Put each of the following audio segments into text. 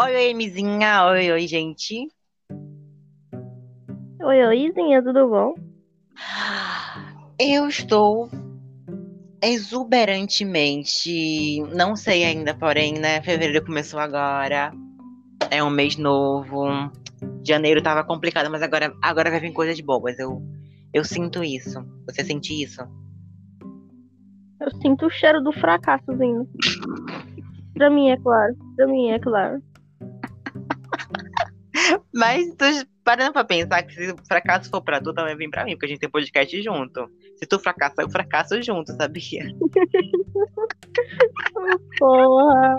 Oi, oi, Mizinha. Oi, oi, gente. Oi, oizinha, tudo bom? Eu estou exuberantemente. Não sei ainda, porém, né? Fevereiro começou agora. É um mês novo. Janeiro tava complicado, mas agora, agora vai vir coisas boas. Eu, eu sinto isso. Você sente isso? Eu sinto o cheiro do fracasso vindo. pra mim, é claro. Pra mim, é claro. Mas tu parando pra pensar que se o fracasso for pra tu, também vem pra mim, porque a gente tem podcast junto. Se tu fracassar, eu fracasso junto, sabia? Porra.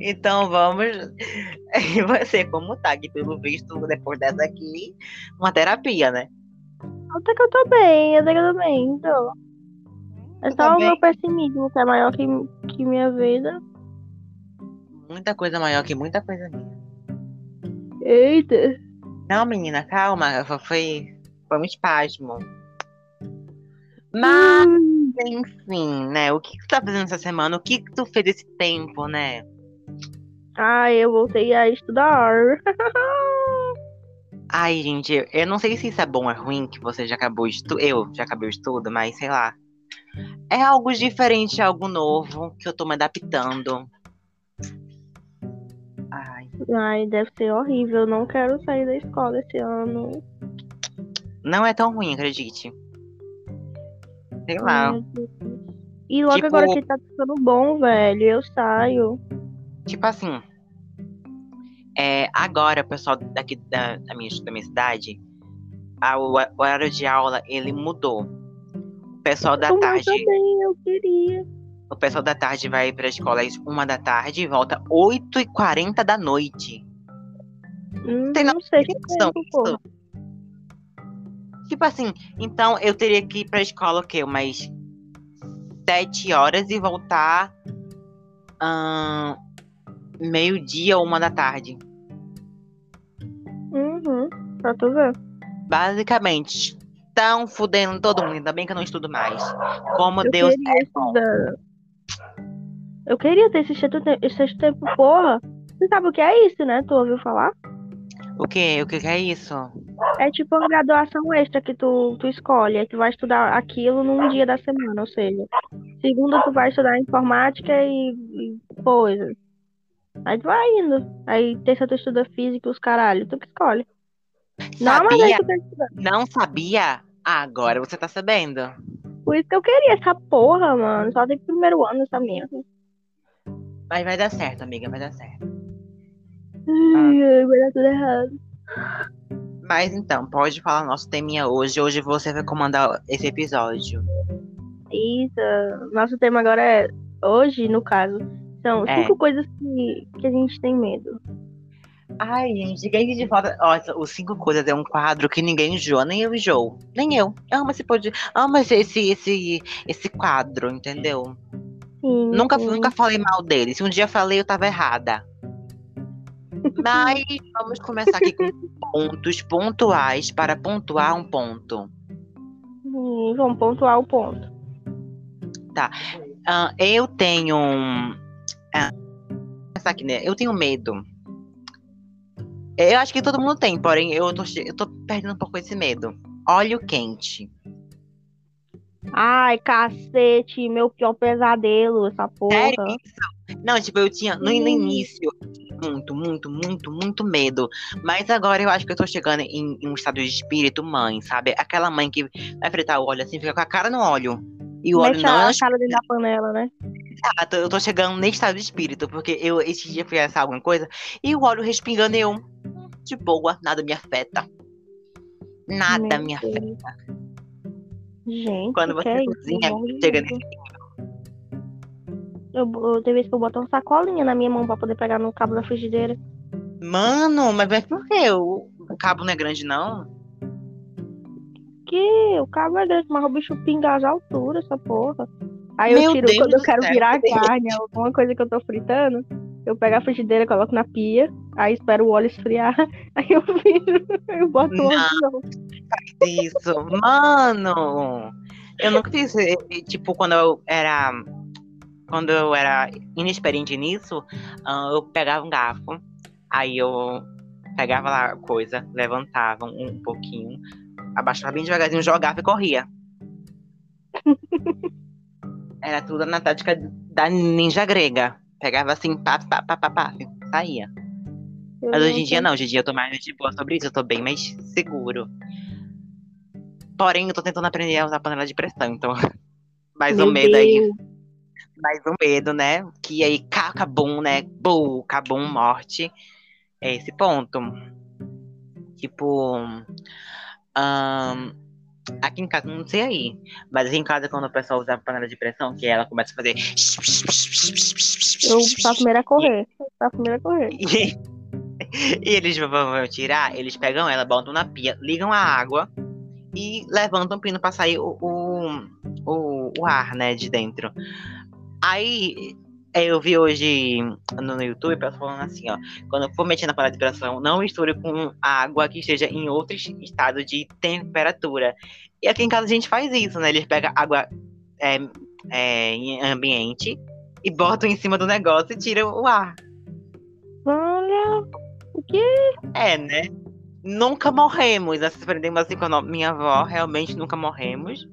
Então vamos. E você, como tá? Que pelo visto, depois dessa aqui, uma terapia, né? Até que eu tô bem, até que eu tô bem, então. É só tá o meu pessimismo que é maior que, que minha vida. Muita coisa maior que muita coisa minha. Eita. Não, menina, calma. Foi, foi, um espasmo. Mas, Hum, enfim, né? O que, que tu tá fazendo essa semana? O que, que tu fez esse tempo, né? Ah, eu voltei a estudar. Ai, gente, eu- não sei se isso é bom ou é ruim, que você já acabou estudo. Eu já acabei o estudo, mas sei lá. É algo diferente, algo novo, que eu tô me adaptando. Ai, deve ser horrível. Não quero sair da escola esse ano. não é tão ruim, acredite. Sei lá. E logo Tipo- agora que tá ficando bom, velho, eu saio. Tipo assim. É, agora, o pessoal daqui da, da minha, da minha cidade, a- o, horário de aula, ele mudou. O pessoal da tarde. também, eu queria. O pessoal da tarde vai pra escola às uma da tarde e volta 8h40 da noite. Hum, Tem não sei noção disso? Tipo assim, então eu teria que ir pra escola o quê? Umas 7 horas e voltar ahn, meio-dia ou uma da tarde. Uhum, pra tu ver. Basicamente, estão fudendo todo mundo. Ainda bem que eu não estudo mais. Como Eu Deus queria estudar. Eu queria ter esse sexto, te- sexto tempo, porra. Você sabe o que é isso, né? Tu ouviu falar? O quê? O que que é isso? É tipo uma graduação extra que tu, tu escolhe. Aí tu vai estudar aquilo num dia da semana, ou seja, segunda tu vai estudar informática e, e coisas. Aí tu vai indo. Aí terça tu estuda física e os caralho. Tu que escolhe. Não, mas aí Sabia? tu estudar. Não sabia? Agora você tá sabendo. Por isso que eu queria essa porra, mano. Só tem primeiro ano essa merda. Mas vai dar certo, amiga, vai dar certo. Ai, ai, vai dar tudo errado. Mas então, pode falar nosso teminha hoje. Hoje você vai comandar esse episódio. Isso. Nosso tema agora é. Hoje, no caso, são É. cinco coisas que, que a gente tem medo. Ai, gente, ninguém de volta. Nossa, os cinco coisas é um quadro que ninguém enjoa, nem eu enjoo. Nem eu. Amo esse pod... Amo esse, esse, esse, esse quadro, entendeu? Sim, Nunca, sim. nunca falei mal dele. Se um dia falei, eu tava errada. Mas vamos começar aqui com pontos pontuais para pontuar um ponto. Sim, vamos pontuar o ponto. Ah, eu tenho. começar aqui, né? Eu tenho medo. Eu acho que todo mundo tem, porém eu tô, eu tô perdendo um pouco esse medo. Óleo quente. Ai, cacete, meu pior pesadelo, essa porra. Sério? Não, tipo, eu tinha. No, no início, muito, muito, muito, muito medo. Mas agora eu acho que eu tô chegando em, em um estado de espírito mãe, sabe? Aquela mãe que vai fritar o óleo assim, fica com a cara no óleo. E o óleo Mete não a cara dentro da panela, né? Exato, eu tô chegando nesse estado de espírito, porque eu esse dia fui assar alguma coisa e o óleo respingando e eu, "Hum, de boa, nada me afeta. Nada Meu me Deus. Gente, Quando que você é cozinha, chega nesse Eu, eu, tem vez que eu boto uma sacolinha na minha mão pra poder pegar no cabo da frigideira. Mano, mas mas por quê? O, o cabo não é grande, não? Que o cabo é grande, mas o bicho pinga as alturas, essa porra. Aí eu Meu tiro Deus quando eu quero céu. virar a carne, alguma coisa que eu tô fritando. Eu pego a frigideira, coloco na pia, aí espero o óleo esfriar, aí eu viro, eu boto o óleo de novo. Isso, mano! Eu nunca fiz, eh, tipo, quando eu era quando eu era inexperiente nisso, eu pegava um garfo, aí eu pegava lá a coisa, levantava um pouquinho, abaixava bem devagarzinho, jogava e corria. Era tudo na tática da ninja grega. Pegava assim, pá, pá, pá, pá, pá, saía. Eu Mas hoje em dia não, hoje em dia eu tô mais de boa sobre isso, eu tô bem mais seguro. Porém, eu tô tentando aprender a usar panela de pressão, então. Mais um medo Deus. aí. Mais um medo, né? Que aí, cabum, né? Bum, cabum, morte. É esse ponto. Tipo. Um, aqui em casa, não sei aí. Mas aqui em casa, quando o pessoal usa a panela de pressão, que ela começa a fazer. Eu faço primeiro a correr. Eu faço primeiro a correr. E, e eles vão tirar, eles pegam ela, botam na pia, ligam a água e levantam o pino pra sair o, o, o, o ar, né, de dentro. Aí eu vi hoje no YouTube pessoal falando assim, ó. Quando for mexer na panela de pressão, não misture com água que esteja em outro estado de temperatura. E aqui em casa a gente faz isso, né? Eles pegam água é, é, em ambiente e botam em cima do negócio e tiram o ar. Olha, o quê? É, né? Nunca morremos. Nós aprendemos assim com a minha avó, realmente nunca morremos.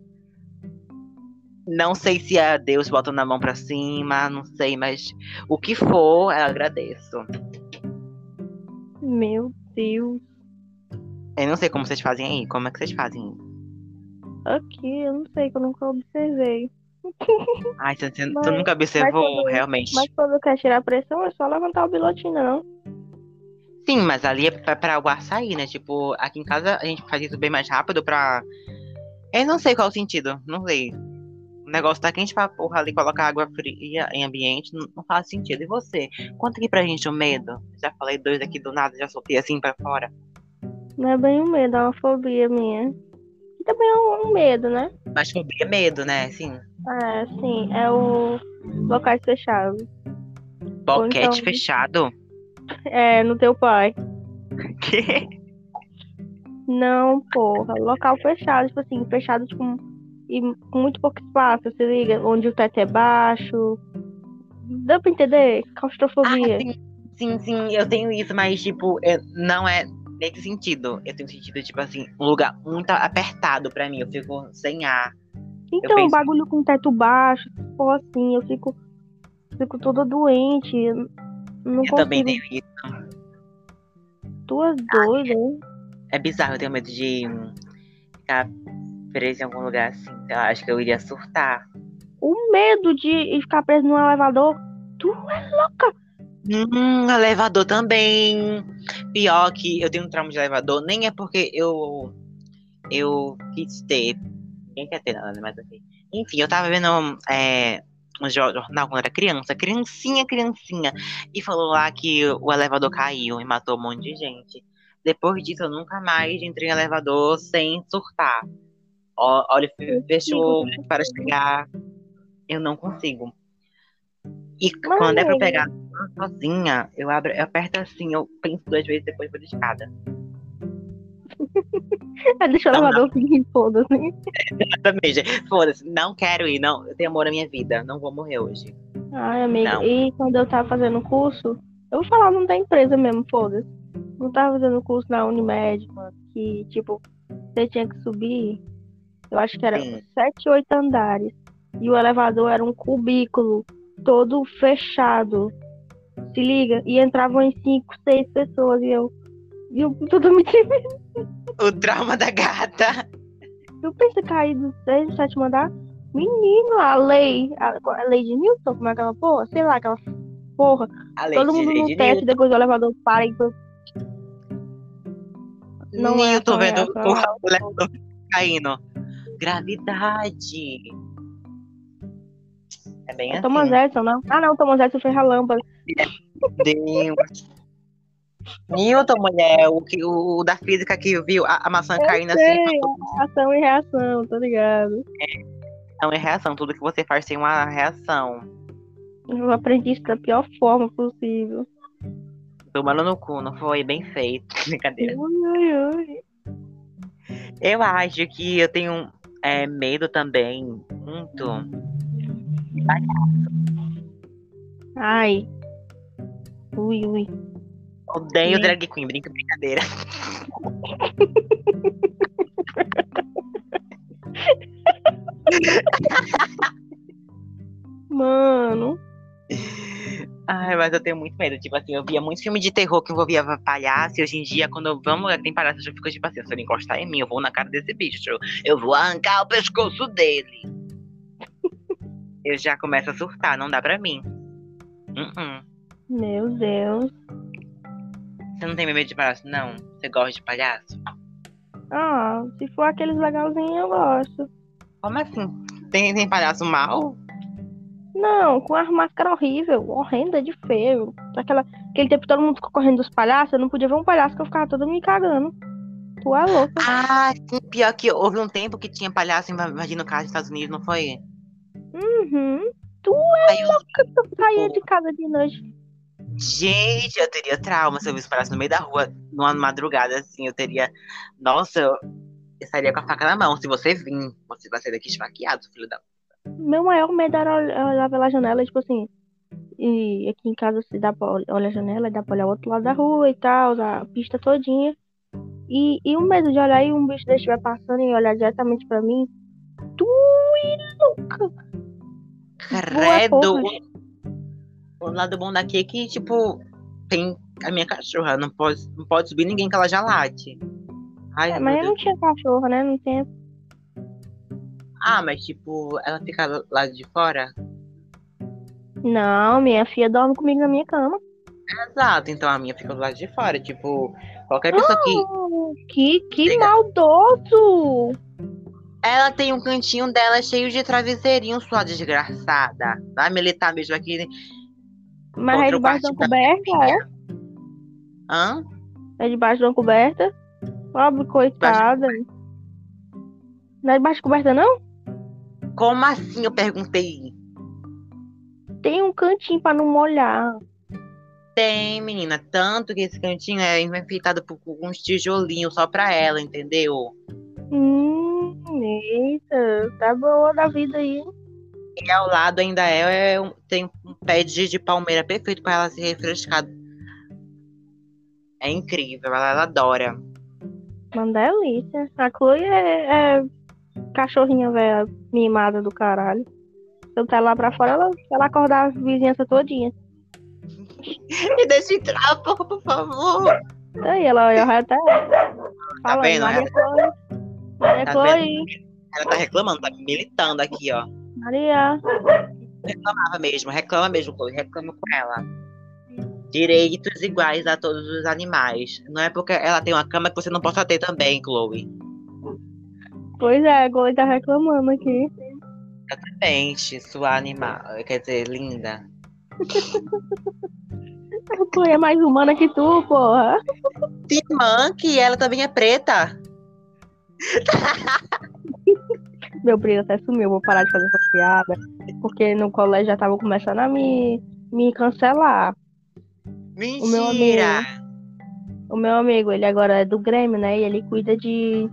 Não sei se é Deus botando a mão pra cima, não sei, mas o que for, eu agradeço. Meu Deus. Eu não sei como vocês fazem aí. Como é que vocês fazem? Aqui, eu não sei, que eu nunca observei. Ai, você, mas, tu nunca observou, quando, realmente. Mas quando quer tirar a pressão, é só levantar o bilotinho, não. Sim, mas ali é pra, pra o ar sair, né? Tipo, aqui em casa a gente faz isso bem mais rápido pra. Eu não sei qual o sentido, não sei. O negócio tá quente pra porra ali, colocar água fria em ambiente, não, não, faz sentido. E você? Conta aqui pra gente o medo. Já falei dois aqui do nada, já soltei assim pra fora. Não é bem um medo, é uma fobia minha. E também é um, um medo, né? Mas fobia é medo, né? Sim. É, sim. É o locais fechados. Boquete então... fechado? É, no teu pai. Que? Não, porra. Local fechado, tipo assim, fechado, tipo e com muito pouco espaço, se liga? Onde o teto é baixo. Dá pra entender? Claustrofobia. Ah, sim, sim, sim, eu tenho isso, mas, tipo, eu, não é nesse sentido. Eu tenho sentido, tipo assim, um lugar muito apertado pra mim. Eu fico sem ar. Então, penso... bagulho com teto baixo, tipo assim, eu fico. Fico toda doente. Não eu também tenho isso. Duas doidas, É bizarro, eu tenho medo de ficar preso em algum lugar assim. Eu acho que eu iria surtar. O medo de ficar preso num elevador. Tu é louca. Hum, elevador também. Pior que eu tenho um trauma de elevador. Nem é porque eu eu quis ter. Ninguém quer ter nada, né? Mas assim. Enfim, eu tava vendo é, jornal quando era criança, criancinha, criancinha, e falou lá que o elevador caiu e matou um monte de gente. Depois disso, eu nunca mais entrei em elevador sem surtar olha, fechou para chegar. Eu não consigo. E quando é pra pegar sozinha, eu abro, eu aperto assim, eu penso duas vezes depois vou de escada. Deixa o elevador vir, foda-se. Exatamente. Foda-se, não quero ir, não. Eu tenho amor na minha vida, não vou morrer hoje. Ai, amiga, não. e quando eu tava fazendo curso, eu vou falar não da empresa mesmo, foda-se. Não tava fazendo curso na Unimed, mano, que, tipo, você tinha que subir eu acho que era Sim. sete, oito andares. E o elevador era um cubículo todo fechado. Se liga? E entravam em cinco, seis pessoas. E eu. E eu tudo me O trauma da gata. Eu pensei cair do sexto, sétimo andar. Menino, a lei. A, a lei de Newton, como é aquela porra? Sei lá, aquela porra. Todo mundo no teto, depois o elevador para e. Não é eu tô vendo o elevador caindo. Gravidade. É bem é assim. Thomas Edison, não? Ah, não, Thomas Edison fez a lâmpada. Deus. Newton, mulher, o, que, o, da física que viu a, a maçã eu caindo sei, assim. Ação e reação, tá ligado? É, ação e reação, tudo que você faz tem uma reação. Eu aprendi isso da pior forma possível. Tomando no cu, não foi? Bem feito. Brincadeira. Ui, ui, ui. Eu acho que eu tenho é, medo também, muito, de palhaço. Ai. Ui, ui. Odeio Sim. drag queen, brinca, brincadeira. Mano. Ai, mas eu tenho muito medo. Tipo assim, eu via muito filme de terror que envolvia palhaço. E hoje em dia, quando eu vou num lugar que tem palhaço, eu já fico tipo assim: se ele encostar em mim, eu vou na cara desse bicho. Eu, vou arrancar o pescoço dele. eu já começo a surtar, não dá pra mim. Uh-uh. Meu Deus. Você não tem medo de palhaço, não? Você gosta de palhaço? Ah, se for aqueles legalzinhos, eu gosto. Como assim? Tem, tem palhaço mal? Não, com as máscaras horrível, horrenda de feio. Aquela, aquele tempo todo mundo ficou correndo dos palhaços, eu não podia ver um palhaço que eu ficava toda me cagando. Tu é louca. Ah, sim, pior que houve um tempo que tinha palhaço invadindo casa nos Estados Unidos, não foi? Uhum. Aí eu, Eu saía de casa de noite. Gente, eu teria trauma se eu visse palhaço no meio da rua, numa madrugada, assim, eu teria. Nossa, eu, sairia com a faca na mão. Se você vir, você vai sair daqui esfaqueado, filho da. Meu maior medo era ol- olhar pela janela, tipo assim. E aqui em casa se dá pra ol- olhar a janela, dá pra olhar o outro lado da rua e tal, a pista todinha. E, e o medo de olhar e um bicho desse estiver passando e olhar diretamente pra mim. Tu e louca! Credo! O, lado bom daqui é que, tipo, tem a minha cachorra, não pode, não pode subir ninguém que ela já late. Ai, É, mas eu não tinha cachorro, né? Não tinha. Ah, mas tipo, ela fica lá de fora? Não, minha filha dorme comigo na minha cama. Exato, então a minha fica do lado de fora. Tipo, qualquer pessoa que. Oh, que, que Liga. maldoso! Ela tem um cantinho dela cheio de travesseirinho, sua desgraçada. Vai militar mesmo aqui. Mas é debaixo de uma coberta, é? Hã? É debaixo de uma coberta. Pobre coitada. Não é debaixo de coberta, não? Como assim? Eu perguntei. Tem um cantinho pra não molhar. Tem, menina. Tanto que esse cantinho é enfeitado por uns tijolinhos só pra ela, entendeu? Hum, eita, tá boa da vida aí. E ao lado ainda é, é um- tem um pé de, de palmeira perfeito pra ela se refrescar. É incrível, ela, ela adora. Uma delícia. A Chloe é, é cachorrinha velha mimada do caralho. Se eu tá lá pra fora, ela, ela acordar a vizinhança todinha. Me deixa entrar, por, por favor. Aí ela eu até fala, vendo? Maria Ela- Chloe. Maria Tá Chloe. Ela tá reclamando, tá militando aqui, ó. Maria. Reclamava mesmo, reclama mesmo, Chloe, reclama com ela. Direitos iguais a todos os animais. Não é porque ela tem uma cama que você não possa ter também, Chloe. Pois é, a Chloe tá reclamando aqui. Exatamente, sua animal. Quer dizer, linda. A Chloe é mais humana que tu, porra. Sim, Monkey, ela também é preta. Meu brilho até sumiu, vou parar de fazer essa piada. Porque no colégio já tava começando a me, me cancelar. meu Mentira! O meu amigo, ele agora é do Grêmio, né? E ele cuida de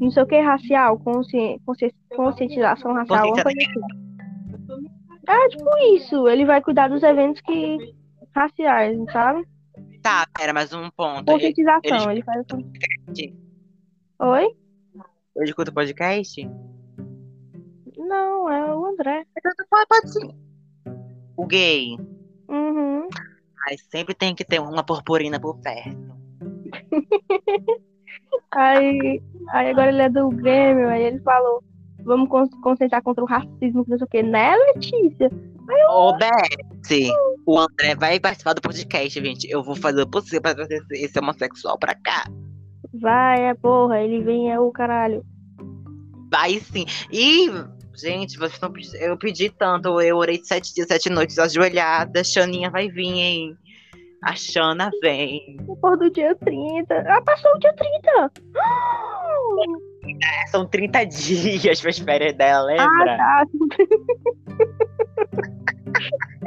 não sei o que racial, consci... consci... conscientização racial, alguma coisa assim. É tipo isso, ele vai cuidar dos eventos que raciais, sabe? Tá, pera, mais um ponto. Conscientização, ele faz essa... Oi? Eu escuto podcast? Não, é o André. Pode, pode sim. O gay. Uhum. Mas sempre tem que ter uma purpurina por perto. Aí, aí agora ele é do Grêmio, aí ele falou, vamos con- concentrar contra o racismo, que não sei o que, né, Letícia? Ô, Beth, o André vai participar do podcast, gente. Eu vou fazer o possível pra trazer esse homossexual pra cá. Vai, é porra, ele vem, é o caralho. Vai sim. E, gente, vocês não eu pedi tanto. Eu orei sete dias, sete noites ajoelhada. Xaninha vai vir, hein? A Xana vem. Depois do dia 30. Ah, passou o dia 30! São 30 dias pra espera dela, Ah, lembra? tá.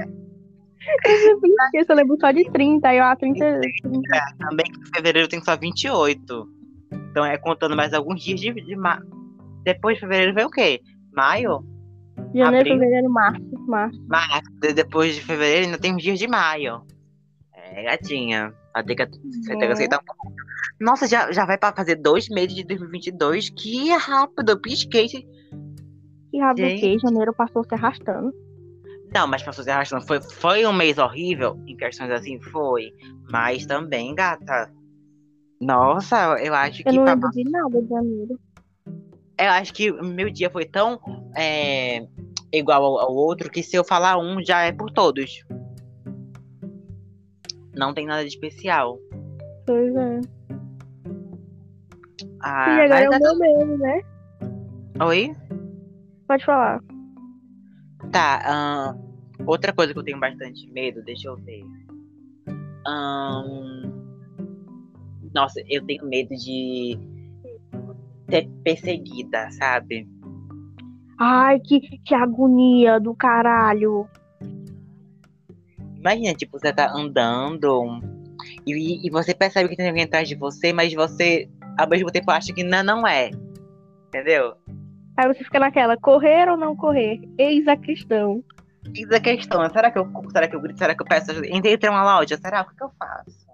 Eu eu lembro só de 30, aí eu, ah, 30, 30. Também que fevereiro tem só 28. Então é contando mais alguns dias de, de ma... Depois de fevereiro vem o quê? Maio? Janeiro, Abril. fevereiro, março. Março. Março, de- depois de fevereiro, ainda tem uns dias de maio. É, gatinha. Vai ter que, você tem que É. aceitar um pouco. Nossa, já, já vai pra fazer dois meses de 2022. Que rápido, eu pisquei. E rabo o Gente. quê? Janeiro passou se arrastando. Não, mas pra você arrastando, foi, foi um mês horrível, em questões assim, foi. Mas também, gata. Nossa, eu acho Eu que não pra- lembro de nada de janeiro. eu acho que meu dia foi tão é, igual ao, ao outro que se eu falar um já é por todos. Não tem nada de especial. Pois é. Ah, e agora é o é- meu mesmo, né? Oi? Pode falar. Tá, ahn, outra coisa que eu tenho bastante medo, deixa eu ver. Ahn, nossa, eu tenho medo de ser perseguida, sabe? Ai, que, que agonia do caralho. Imagina, tipo, você tá andando e, e você percebe que tem alguém atrás de você, mas você, ao mesmo tempo, acha que não, não é. Entendeu? Aí você fica naquela, correr ou não correr? Eis a questão. É a questão. Será que eu será que eu grito? Será que eu peço ajuda? Entrei em uma loja, será? O que, que eu faço?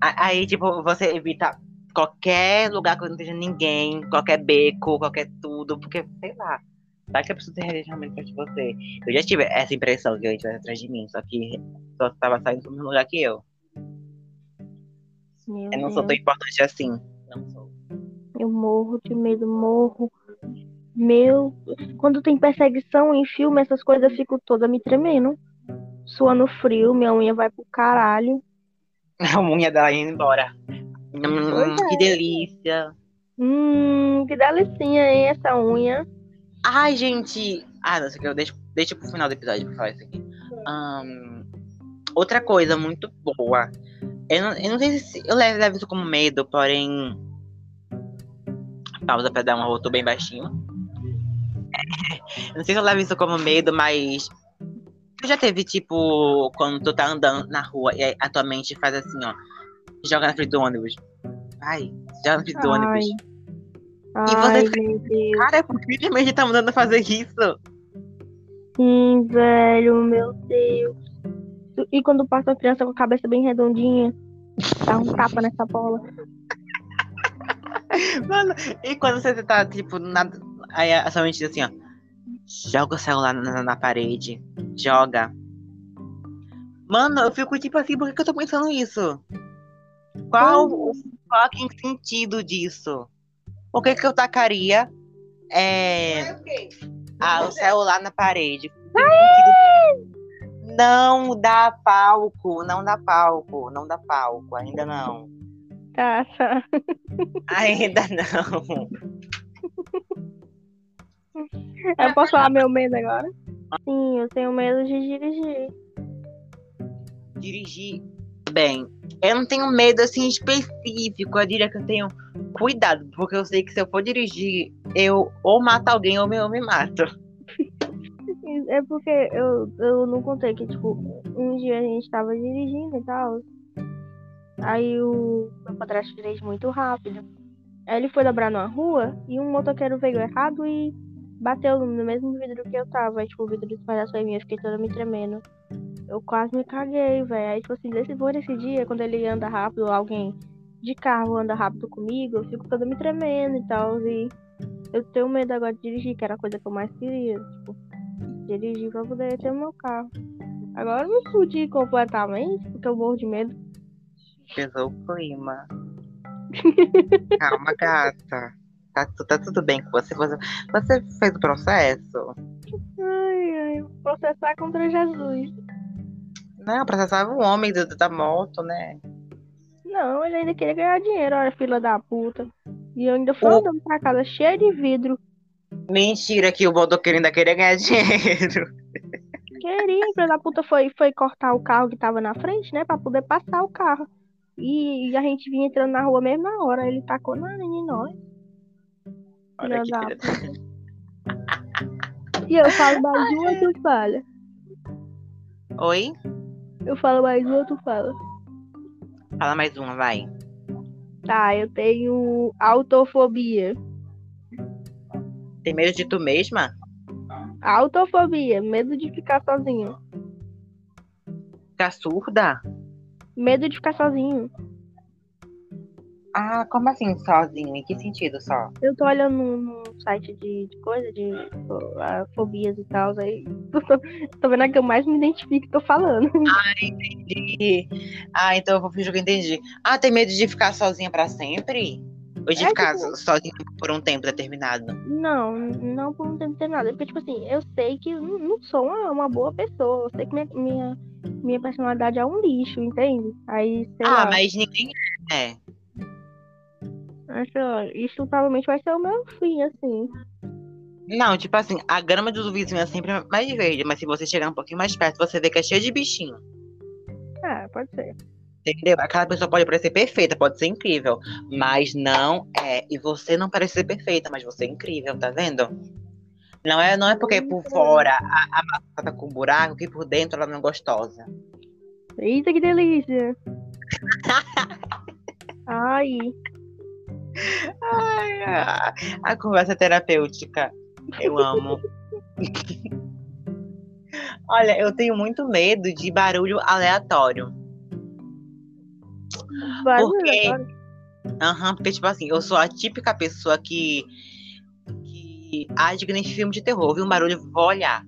A- Aí, tipo, você evita qualquer lugar que não esteja ninguém, qualquer beco, qualquer tudo, porque, sei lá, vai que a pessoa esteja realmente atrás de você. Eu já tive essa impressão que ele estivesse atrás de mim, só que só tava saindo do mesmo lugar que eu. Meu Eu não sou tão Deus. importante assim. Eu morro de medo, morro. Meu. Quando tem perseguição em filme, essas coisas eu fico toda me tremendo. Suando frio, minha unha vai pro caralho. A unha dela indo embora. Hum, Pois é. que delícia. Hum, que delicinha, hein, essa unha. Ai, gente. Ah, não que, eu deixo, deixo pro final do episódio pra falar isso aqui. Ahn, outra coisa muito boa. Eu não, eu não sei se eu levo, levo isso como medo, porém. Pausa pra dar um arroto bem baixinho. Não sei se eu levo isso como medo, mas. Tu já teve, tipo, quando tu tá andando na rua e a tua mente faz assim, ó. Joga na frente do ônibus. Vai, joga na frente do Ai. ônibus. Ai, você meu Deus. Cara, por que minha mente tá mandando fazer isso? Sim, velho, meu Deus. E quando passa uma criança com a cabeça bem redondinha, dá um tapa nessa bola. Mano, e quando você tá, tipo, na, aí a sua mente diz assim, ó. Joga o celular na, na parede. Joga. Mano, eu fico tipo assim, por que, que eu tô pensando isso? Qual o fucking sentido disso? Por que, que eu tacaria é, ah, o celular na parede? Não dá palco, não dá palco, não dá palco, ainda não. Tá. Ainda não. Eu posso falar meu medo agora? Sim, eu tenho medo de dirigir. dirigir bem. Eu não tenho medo assim específico. Eu diria que eu tenho cuidado, porque eu sei que se eu for dirigir, eu ou mato alguém ou me, eu me mato. É porque eu, eu não contei que, tipo, um dia a gente tava dirigindo e tal. Aí o meu padrasto dirige muito rápido. Aí ele foi dobrar numa rua e um motoqueiro veio errado e bateu no mesmo vidro que eu tava. Aí, tipo, o vidro despedaçou em mim, eu fiquei toda me tremendo. Eu quase me caguei, velho. Aí, tipo assim, desse, por esse dia, quando ele anda rápido, alguém de carro anda rápido comigo, eu fico toda me tremendo e tal. E eu tenho medo agora de dirigir, que era a coisa que eu mais queria. Tipo, dirigir pra poder ter o meu carro. Agora eu me fudi completamente, porque eu morro de medo. Pesou o clima. Calma, gata. Tá, tá tudo bem com você? Você, você fez o processo? Ai, ai, processar contra Jesus. Não, processava o homem do- da moto, né? Não, ele ainda queria ganhar dinheiro, olha, filha da puta. E eu ainda fui O- andando pra casa cheia de vidro. Mentira que o motoqueiro ainda queria ganhar dinheiro. Queria, filha da puta foi, foi cortar o carro que tava na frente, né? Pra poder passar o carro. E, e a gente vinha entrando na rua mesmo na hora. Ele tacou na em nós. Olha que E eu falo mais uma, tu fala. Oi? Eu falo mais uma, tu fala. Fala mais uma, vai. Tá, eu tenho autofobia. Tem medo de tu mesma? Autofobia, medo de ficar sozinho. Ficar surda? Medo de ficar sozinho. Ah, como assim sozinho? Em que sentido só? Eu tô olhando no, site de, de coisa, de uh, fobias e tal, aí tô, tô vendo a que eu mais me identifico e tô falando. Ah, entendi. Ah, então eu vou fingir que eu entendi. Ah, tem medo de ficar sozinha pra sempre? Ou de É, ficar tipo- sozinha por um tempo determinado? Não, não por não ter nada. Porque, tipo assim, eu sei que não sou uma, uma boa pessoa. Eu sei que minha, minha, minha personalidade é um lixo, entende? Aí, ah, lá. mas ninguém é. Acho, isso provavelmente vai ser o meu fim, assim. Não, tipo assim, a grama do vizinho é sempre mais verde, mas se você chegar um pouquinho mais perto, você vê que é cheio de bichinho. Ah, pode ser. Entendeu? Aquela pessoa pode parecer perfeita, pode ser incrível, mas não é. E você não parece ser perfeita, mas você é incrível, tá vendo? Não é, não é porque por fora a, a massa tá com buraco que por dentro ela não é gostosa. Eita, que delícia! Ai, Ai, a, a conversa terapêutica. Eu amo. Olha, eu tenho muito medo de barulho aleatório. Porque-. Aham, porque, tipo assim, eu sou a típica pessoa que. que age que nem filme de terror, viu um barulho, vou olhar.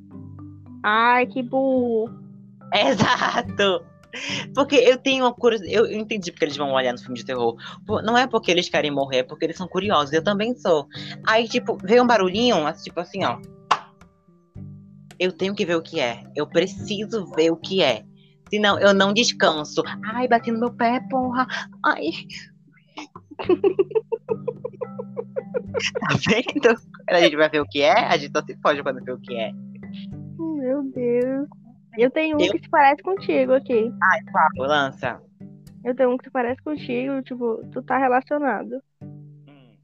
Ai, que burro. Exato! Porque eu tenho uma curiosidade. Eu entendi porque eles vão olhar no filme de terror. Não é porque eles querem morrer, é porque eles são curiosos. Eu também sou. Aí, tipo, vê um barulhinho, tipo assim, ó. Eu tenho que ver o que é. Eu preciso ver o que é. Senão eu não descanso. Ai, bati no meu pé, porra. Ai. tá vendo? A gente vai ver o que é? A gente só se pode quando vê o que é. Meu Deus. Eu tenho um Eu- que se parece contigo aqui. Fala, lança. Eu tenho um que se parece contigo, tipo, tu tá relacionado. Hum.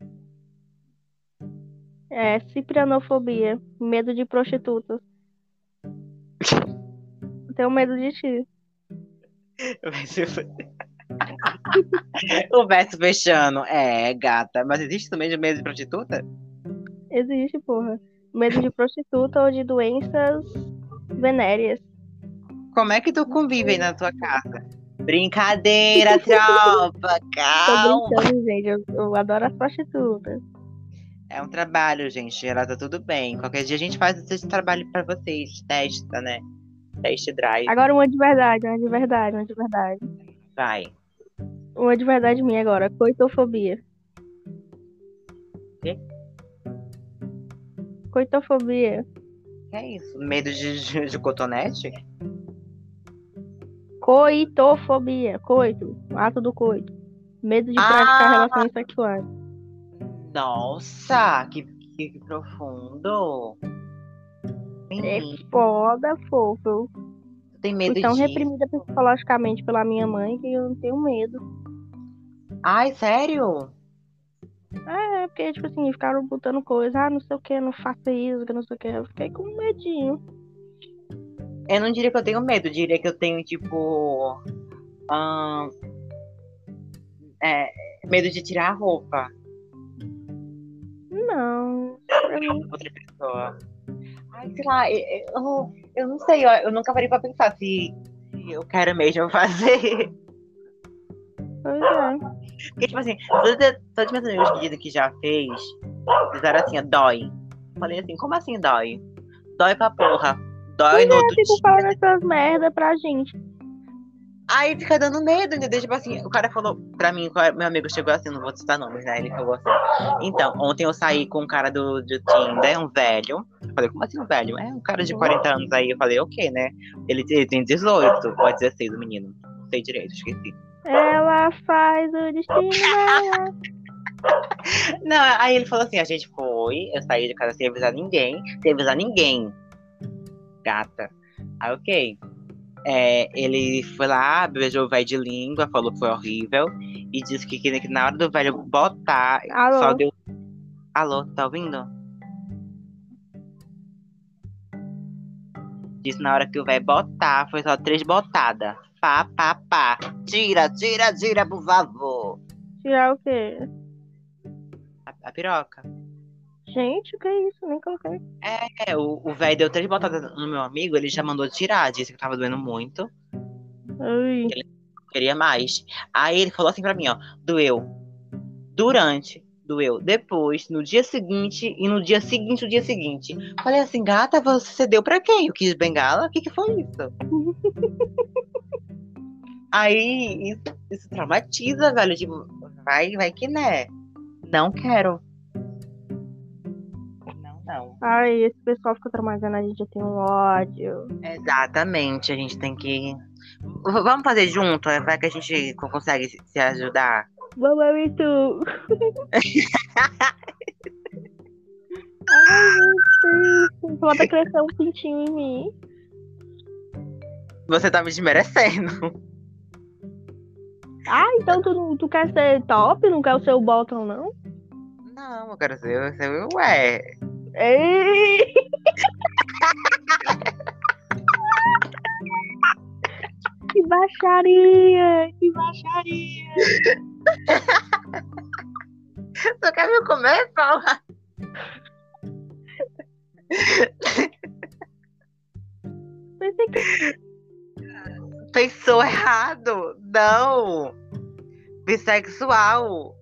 É, ciprianofobia. Medo de prostitutas. Eu tenho medo de ti. Vai o verso fechando. É, gata. Mas existe também de medo de prostituta? Existe, porra. Medo de prostituta ou de doenças venéreas. Como é que tu convive aí na tua casa? Brincadeira, tropa. Tô Calma. brincando, gente. Eu, eu adoro as prostitutas. É um trabalho, gente. Ela tá tudo bem. Qualquer dia a gente faz esse trabalho pra vocês. Testa, né? Teste drive. Agora uma de verdade, uma de verdade, uma de verdade. Vai. Uma de verdade minha agora. Coitofobia. Quê? Coitofobia. Que é isso? Medo de, de, de cotonete? Coitofobia. Coito. Ato do coito. Medo de praticar Ah! relações sexuais. Nossa, que, que, que profundo. É foda, fofo. Eu tem medo fui tão reprimida psicologicamente pela minha mãe que eu não tenho medo. Ai, sério? É, porque, tipo assim, ficaram botando coisa, ah, não sei o que, não faça isso, que não sei o que. Eu fiquei com medinho. Eu não diria que eu tenho medo, eu diria que eu tenho, tipo. ahn, é, medo de tirar a roupa Não. Outra pessoa. Ai, sei lá, eu, eu, não sei, eu, eu nunca parei pra pensar se, se eu quero mesmo fazer. pois é. Porque, tipo assim, todos, todos meus amigos que dizem que já fez, disseram assim, ó, dói. Falei assim, como assim dói? Dói pra porra. Dói Pois no é, outro fico dia. falando essas merda pra gente. Aí fica dando medo, entendeu? Tipo assim, o cara falou pra mim, meu amigo chegou assim, não vou citar nomes, né? Ele falou assim. Então, ontem eu saí com um cara do, do Tinder, um velho. Eu falei, como assim um velho? É um cara de 40 anos aí. Eu falei, ok, né? Ele, ele tem 18 ou 16, o menino. Não sei direito, esqueci. Ela faz o destino. Não, aí ele falou assim, a gente foi, eu saí de casa sem avisar ninguém, sem avisar ninguém. Gata. Aí, ok. É, ele foi lá, beijou o velho de língua, falou que foi horrível. E disse que, que na hora do velho botar, Alô? só deu. Alô, tá ouvindo? Disse na hora que o velho botar, foi só três botadas. Pá, pá, pá. Tira, tira, tira, por favor. Tirar o quê? A, a piroca. Gente, o que é isso? Nem coloquei. É, o o velho deu três botadas no meu amigo, ele já mandou tirar, disse que tava doendo muito, Ai. queria mais. Aí ele falou assim pra mim, ó, doeu durante, doeu depois, no dia seguinte e no dia seguinte, no dia seguinte. Falei assim, gata, você deu pra quem? O Kid Bengala? O que que foi isso? Aí, isso, isso traumatiza, velho, tipo, vai, vai que né. Não quero. Não. Ai, esse pessoal fica traumatizando a gente, eu tenho ódio. Exatamente, a gente tem que. Vamos fazer junto, é, vai que a gente co- consegue se- ajudar. Vamos ver tu. Ai, Deus. Falta crescer um pintinho em mim. Você tá me desmerecendo. Ah, então tu, tu quer ser top? Não quer o seu bottom, não? Não, eu quero ser, ser ué. Ei! que baixaria! Que baixaria! Você quer me comer, Paula? Pensou errado. Não. Bissexual.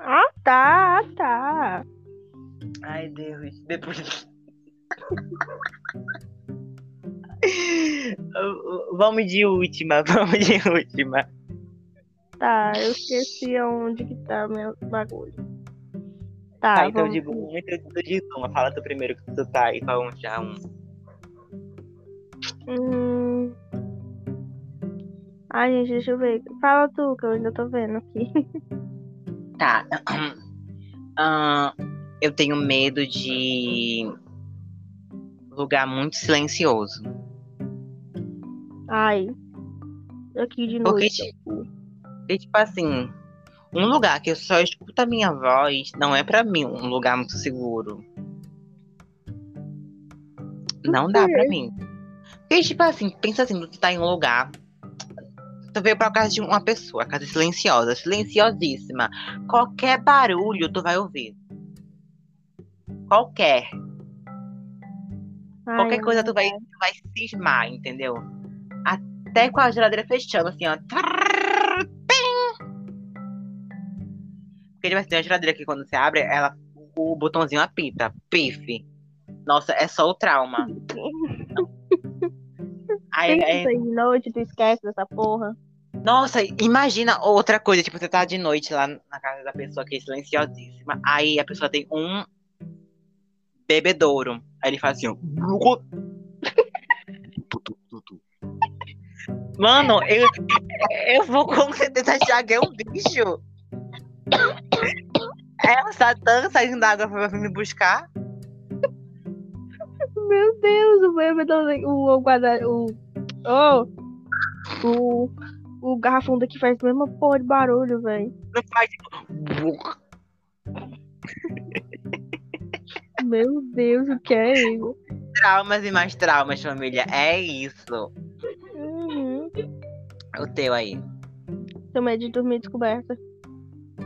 Ah, tá, ah, tá. Ai, Deus. Depois. vamos de última, vamos de última. Tá, eu esqueci aonde que tá meu bagulho. Tá, Tá, então eu vamos. digo um e tu tu diz uma. Fala tu primeiro que tu tá aí pra um já um. Hum... Ai, gente, deixa eu ver. Fala tu, que eu ainda tô vendo aqui. Tá. Ahn, eu tenho medo de lugar muito silencioso. Ai. Aqui de Porque, noite. tipo, porque, tipo assim, um lugar que eu só escuto a minha voz não é pra mim um lugar muito seguro. Não dá pra mim. Porque, tipo assim, pensa assim, tu tá em um lugar. Tu veio pra casa de uma pessoa, a casa é silenciosa, silenciosíssima. Qualquer barulho tu vai ouvir. Qualquer. Ai, Qualquer coisa tu vai, tu vai cismar, entendeu? Até com a geladeira fechando, assim, ó. Porque tipo assim, tem uma geladeira que quando você abre, ela, o botãozinho apita. Pife. Nossa, é só o trauma. Aí, isso aí de noite, tu esquece dessa porra. nossa, imagina outra coisa, tipo, você tá de noite lá na casa da pessoa que é silenciosíssima. Aí a pessoa tem um bebedouro. Aí ele faz assim, ó. Mano, eu, eu vou com certeza achar que é um bicho. É o Satã saindo da água pra vir me buscar. Meu Deus, o bebê o, o. O. Oh! O. O garrafão daqui faz a mesma porra de barulho, velho. Não faz. Meu Deus, o que é isso? Traumas e mais traumas, família. É isso. Uhum. O teu aí. Tenho medo de dormir descoberta.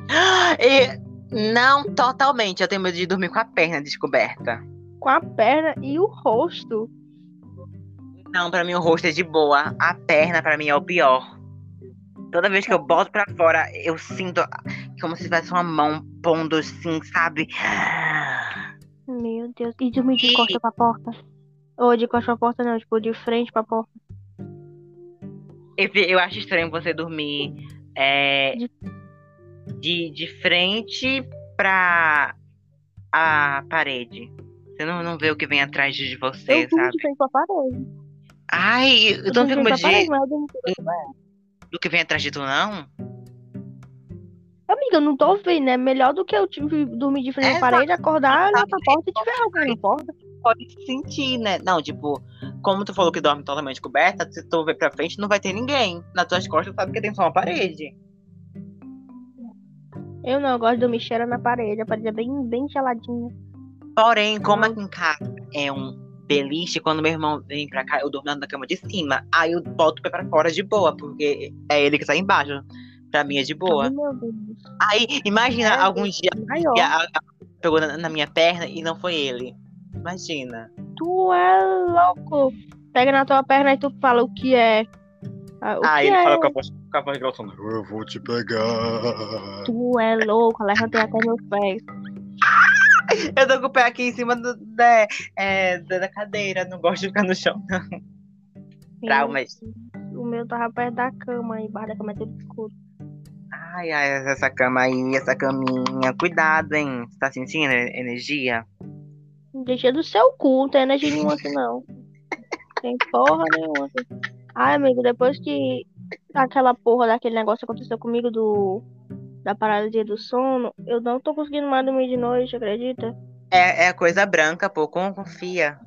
E não totalmente. Eu tenho medo de dormir com a perna descoberta. Com a perna e o rosto. Não, pra mim o rosto é de boa. A perna pra mim é o pior. Toda vez que eu boto pra fora, eu sinto como se tivesse uma mão pondo assim, sabe? Meu Deus. E dormir de costa pra porta. Ou de costa pra porta, não, tipo, de frente pra porta. Eu, eu acho estranho você dormir é, De- de, de frente pra a parede. Você não, não vê o que vem atrás de você, Eu sabe? de frente pra parede. Ai, eu Eu não fico de parede, mas eu do que vem atrás de tu, não? Amiga, eu não tô vendo, é melhor do que eu tive, dormir de frente à parede, acordar, pra porta e tiver alguém na porta. Pode sentir, né? Não, tipo, como tu falou que dorme totalmente coberta, se tu ver pra frente, não vai ter ninguém. Nas tuas costas, sabe que tem só uma parede. Eu não, eu gosto de dormir cheira na parede, a parede é bem, bem geladinha. Porém, como aqui em casa é um beliche, quando meu irmão vem pra cá, eu durmo na cama de cima. Aí eu boto o pé pra fora de boa, porque é ele que tá embaixo. Pra mim é de boa. Aí, imagina É, algum dia Maior. que a, a pegou na, na minha perna e não foi ele. Imagina. Tu é louco. Pega na tua perna e tu fala o que é. Ah, o Ah, que ele é? falou com a voz, com a voz grossona. Eu vou te pegar. Tu é louco. Levantei até meus pés. Eu tô com o pé aqui em cima do, da, é, da da cadeira. Não gosto de ficar no chão, não. Traumas. O meu tava perto da cama, embaixo da cama é tudo escuro. Ai, ai, essa cama aí, essa caminha. Cuidado, hein? Você tá sentindo energia? Deixa do seu cu, não tem energia nenhuma aqui não. Tem porra nenhuma aqui. Ai, amigo, depois que aquela porra daquele negócio aconteceu comigo do da paralisia do sono, eu não tô conseguindo mais dormir de noite, acredita? É, é coisa branca, pô. Confia.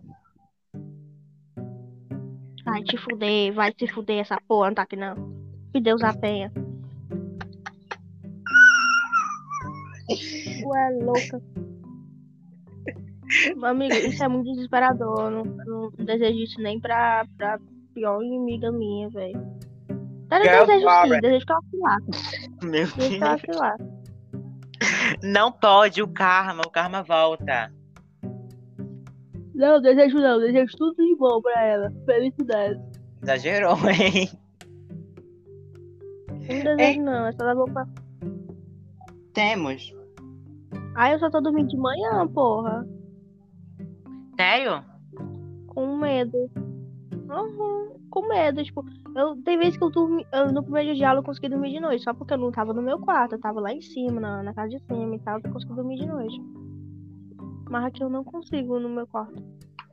Vai te fuder, vai te fuder essa porra, não tá aqui não. Que Deus a tenha. Ué, louca. Meu amigo, isso é muito desesperador. Não, não desejo isso nem pra, pra pior inimiga minha, velho. Até Girl desejo sim, desejo que ela se lá. Meu Desejo lá. Não pode, o karma. O karma volta. Não, desejo não, desejo tudo de bom pra ela. Felicidade. Exagerou, hein? Não desejo não, é só dar boca. Temos. Ai, eu só tô dormindo de manhã, porra. Sério? Com medo. Uhum, com medo, tipo, eu, tem vezes que eu dormi, eu, no primeiro dia eu consegui dormir de noite, só porque eu não tava no meu quarto, eu tava lá em cima, na, na casa de cima e tal, eu consegui dormir de noite. Mas aqui eu não consigo no meu quarto.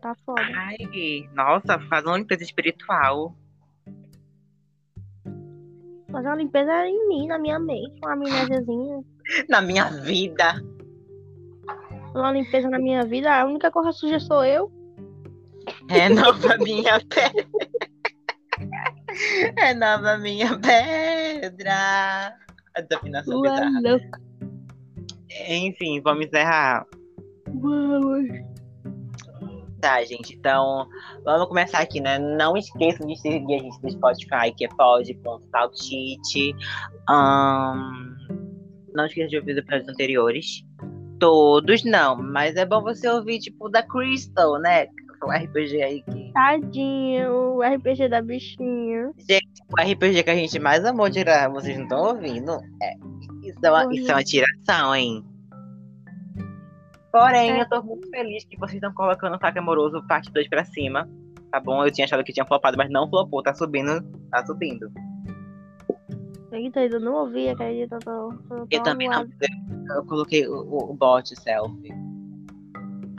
Tá foda. Ai, nossa, faz uma limpeza espiritual. Fazer uma limpeza em mim, na minha mente, uma amnésiazinha. Na minha vida. Uma limpeza na minha vida, a única coisa suja sou eu. Renova minha pedra. Renova minha pedra. A desafinação Tu é bizarra. Enfim, vamos encerrar. Vamos. Tá, gente. Então, vamos começar aqui, né? Não esqueçam de seguir a gente no Spotify, que é pod.saltite. Ahn, não esqueça de ouvir os episódios anteriores. Todos não, mas é bom você ouvir, tipo, da Crystal, né? O RPG aí que. Tadinho, o RPG da bichinha. O RPG que a gente mais amou de gravar, vocês não estão ouvindo? É, isso, é uma, isso é uma tiração, hein? Porém, É. eu tô muito feliz que vocês estão colocando o Ataque Amoroso parte 2 pra cima. Tá bom? Eu tinha achado que tinha flopado, mas não flopou. Tá subindo. Tá subindo. Eita, eu não ouvi, acredita? Eu, tô, tô, Eu também não. Eu coloquei o, o, o bot selfie.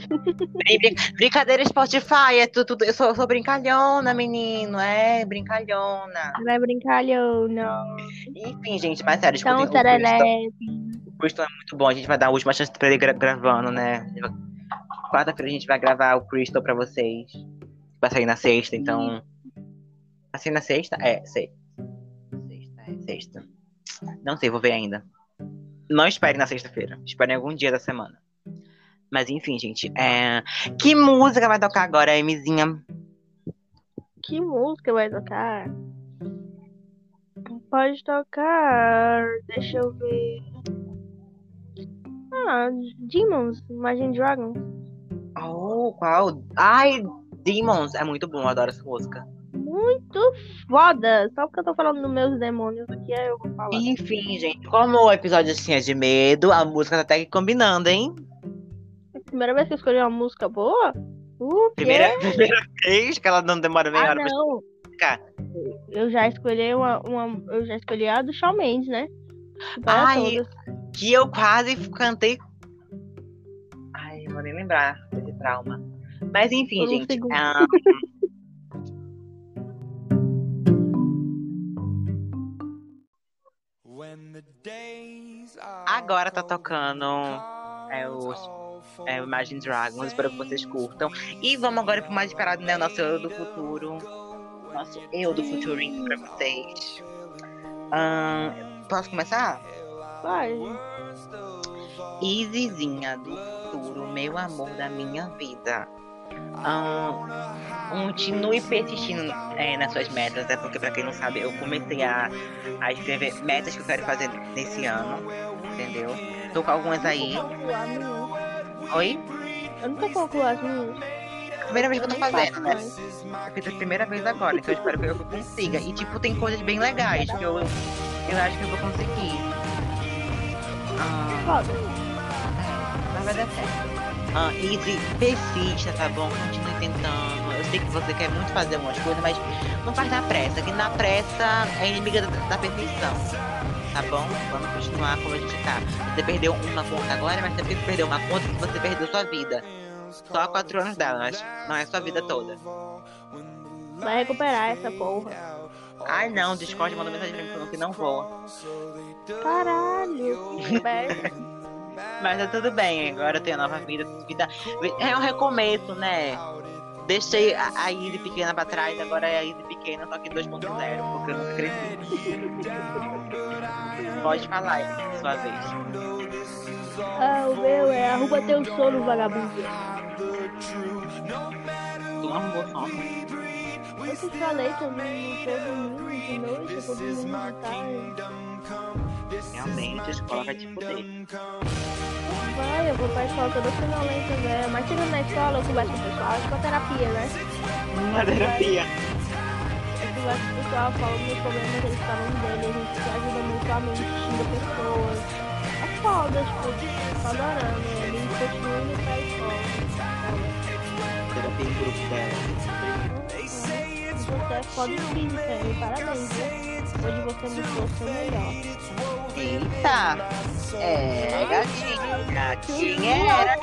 Brin- brin- Brincadeira Spotify, é tudo. tudo- Eu sou, eu sou brincalhona, menino. É, brincalhona. Não é brincalhão, não. Enfim, gente, mas sério, Então, escutem o Crystal. serelepe. O Crystal é muito bom. A gente vai dar a última chance pra ele gra- gravando, né? Quarta-feira a gente vai gravar o Crystal pra vocês. Vai sair na sexta, então. Vai sair na sexta? É, sexta. Sexta. Não sei, vou ver ainda. Não esperem na sexta-feira. Esperem algum dia da semana. Mas enfim, gente. É... Que música vai tocar agora, Emizinha? Que música vai tocar? Pode tocar. Deixa eu ver. Ah, Demons, Imagine Dragons. Oh, qual? Ai, Demons. É muito bom, eu adoro essa música. Muito foda. Só porque eu tô falando dos meus demônios aqui, eu vou falar. Enfim, gente, como o episódio assim é de medo, a música tá até que combinando, hein? Primeira vez que eu escolhi uma música boa? O quê? Primeira, primeira vez que ela não demora meia Ah, hora pra não. explicar. Eu já escolhi uma, uma. Eu já escolhi a do Shawn Mendes, né? Para Ai. Que eu quase cantei. Ai, não vou nem lembrar desse trauma. Mas enfim, um gente. segundo. Agora tá tocando é o- é Imagine Dragons, espero que vocês curtam. E vamos agora pro mais esperado, né? O nosso eu do futuro. Nosso eu do futurinho pra vocês. Ahn, posso começar? Vai. Izizinha do futuro, meu amor da minha vida. Ahn, continue persistindo é, nas suas metas, é porque pra quem não sabe, eu comecei a, a escrever metas que eu quero fazer nesse ano, entendeu? Tô com algumas aí. Oi? Eu nunca concluo as minhas. Primeira vez que eu tô fazendo, né? Eu fiz a primeira vez agora, então eu espero que eu consiga. E tipo, tem coisas bem legais que eu, eu acho que eu vou conseguir. Ah, mas vai dar certo. Ah, Easy, persista, tá bom? Continue tentando. Eu sei que você quer muito fazer algumas coisas, mas não faz na pressa, que na pressa é inimiga da, da perfeição. Tá bom? Vamos continuar como a gente tá. Você perdeu uma conta agora, mas você perdeu uma conta que você perdeu sua vida. Só quatro anos dela, mas não é sua vida toda. Vai recuperar essa porra. Ai não, Discord mandou mensagem pra mim falando que não voa. Caralho. que merda. Mas tá tudo bem, agora eu tenho nova vida. vida é um recomeço, né? Deixei a, a Izzy pequena pra trás, agora é a Izzy pequena, só que 2.0, porque eu nunca cresci. Pode falar, Izzy, sua vez. Ah, o meu é arruma teu sono, vagabundo. Tu não arrumou sono? Eu te falei que eu não não tô dormindo de noite, eu dormindo de tarde. Realmente, a escola vai te fuder. Vai, eu vou pra escola toda sonolenta, velho. Mas chegando na escola, eu converso com o pessoal, acho que é terapia, né? Uma terapia. Eu converso com o pessoal, falo meus problemas, eles falam dele, a gente se ajuda mutuamente, xinga pessoas. É foda, tipo, tô adorando, né? ele continua indo pra escola. Terapia em grupo dela. Você é foda sim, sério, parabéns, viu? Hoje você o seu melhor. Eita! É, gatinha. Gatinha era.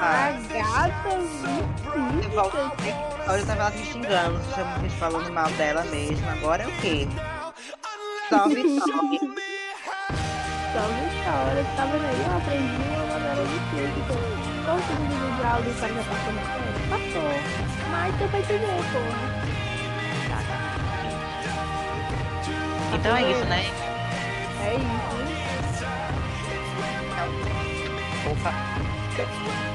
A Ah, gata você volta- viu? Olha, eu tava lá me xingando, chamando, falando mal dela mesmo. Agora é o quê? Salve, salve. Me chora, tá vendo aí? Eu aprendi uma maneira de física. Qual o segundo vídeo de aula do cara já passou na frente? Passou. Mas deu pra entender, porra. Então é isso, né? É isso. Opa.